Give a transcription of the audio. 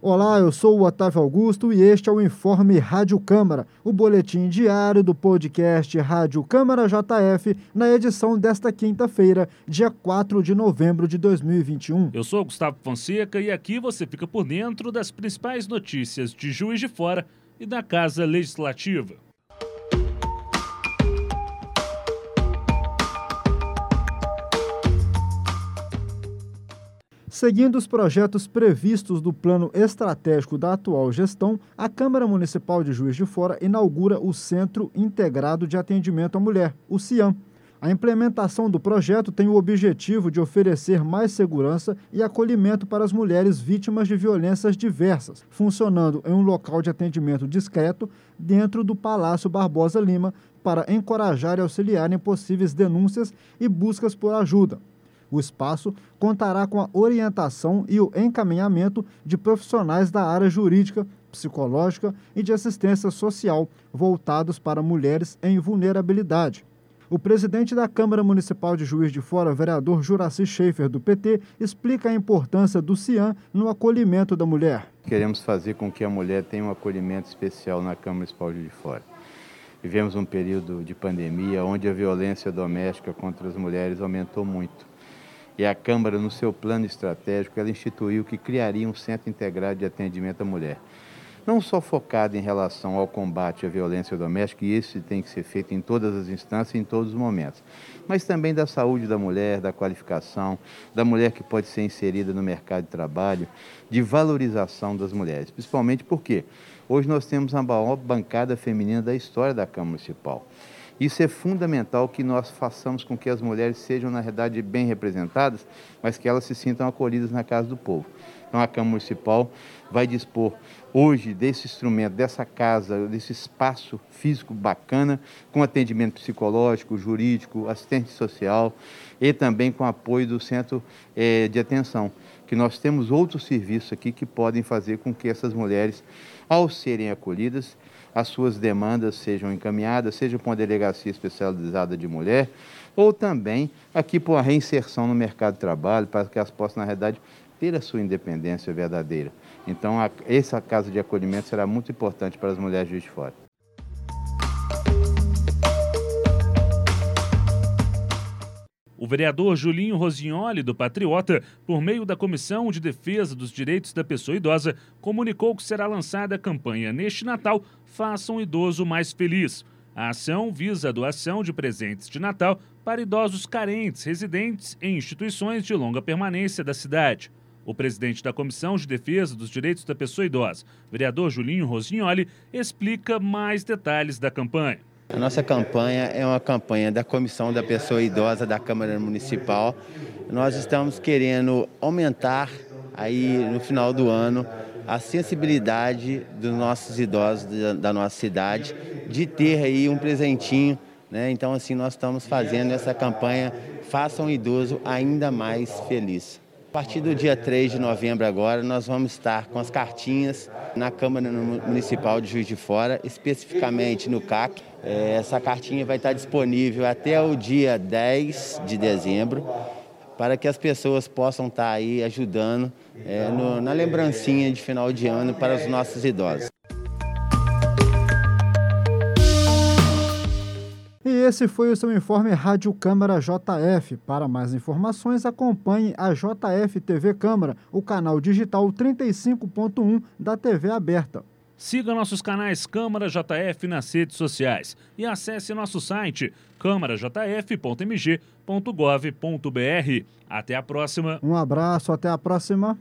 Olá, eu sou o Otávio Augusto e este é o Informe Rádio Câmara, o boletim diário do podcast Rádio Câmara JF, na edição desta quinta-feira, dia 4 de novembro de 2021. Eu sou Gustavo Fonseca e aqui você fica por dentro das principais notícias de Juiz de Fora e da Casa Legislativa. Seguindo os projetos previstos do plano estratégico da atual gestão, a Câmara Municipal de Juiz de Fora inaugura o Centro Integrado de Atendimento à Mulher, o CIAM. A implementação do projeto tem o objetivo de oferecer mais segurança e acolhimento para as mulheres vítimas de violências diversas, funcionando em um local de atendimento discreto dentro do Palácio Barbosa Lima para encorajar e auxiliar em possíveis denúncias e buscas por ajuda. O espaço contará com a orientação e o encaminhamento de profissionais da área jurídica, psicológica e de assistência social voltados para mulheres em vulnerabilidade. O presidente da Câmara Municipal de Juiz de Fora, vereador Juraci Schaefer, do PT, explica a importância do CIAM no acolhimento da mulher. Queremos fazer com que a mulher tenha um acolhimento especial na Câmara Municipal de Juiz de Fora. Vivemos um período de pandemia onde a violência doméstica contra as mulheres aumentou muito. E a Câmara, no seu plano estratégico, ela instituiu que criaria um centro integrado de atendimento à mulher. Não só focado em relação ao combate à violência doméstica, e isso tem que ser feito em todas as instâncias, em todos os momentos, mas também da saúde da mulher, da qualificação, da mulher que pode ser inserida no mercado de trabalho, de valorização das mulheres, principalmente porque hoje nós temos a maior bancada feminina da história da Câmara Municipal. Isso é fundamental que nós façamos com que as mulheres sejam, na verdade, bem representadas, mas que elas se sintam acolhidas na casa do povo. Então, a Câmara Municipal vai dispor hoje desse instrumento, dessa casa, desse espaço físico bacana, com atendimento psicológico, jurídico, assistente social e também com apoio do centro é, de atenção, que nós temos outros serviços aqui que podem fazer com que essas mulheres, ao serem acolhidas, as suas demandas sejam encaminhadas, seja para uma delegacia especializada de mulher, ou também aqui para a reinserção no mercado de trabalho, para que elas possam, na realidade, ter a sua independência verdadeira. Então, a, essa casa de acolhimento será muito importante para as mulheres de fora. O vereador Julinho Rosignoli, do Patriota, por meio da Comissão de Defesa dos Direitos da Pessoa Idosa, comunicou que será lançada a campanha neste Natal Faça um Idoso Mais Feliz. A ação visa a doação de presentes de Natal para idosos carentes residentes em instituições de longa permanência da cidade. O presidente da Comissão de Defesa dos Direitos da Pessoa Idosa, vereador Julinho Rosignoli, explica mais detalhes da campanha. A nossa campanha é uma campanha da Comissão da Pessoa Idosa da Câmara Municipal. Nós estamos querendo aumentar aí no final do ano a sensibilidade dos nossos idosos da, nossa cidade de ter aí um presentinho, né? Então assim nós estamos fazendo essa campanha Faça um idoso ainda mais feliz. A partir do dia 3 de novembro agora, nós vamos estar com as cartinhas na Câmara Municipal de Juiz de Fora, especificamente no CAC. É, essa cartinha vai estar disponível até o dia 10 de dezembro, para que as pessoas possam estar aí ajudando é, no, na lembrancinha de final de ano para os nossos idosos. E esse foi o seu informe Rádio Câmara JF. Para mais informações, acompanhe a JF TV Câmara, o canal digital 35.1 da TV aberta. Siga nossos canais Câmara JF nas redes sociais e acesse nosso site câmarajf.mg.gov.br. Até a próxima. Um abraço, até a próxima.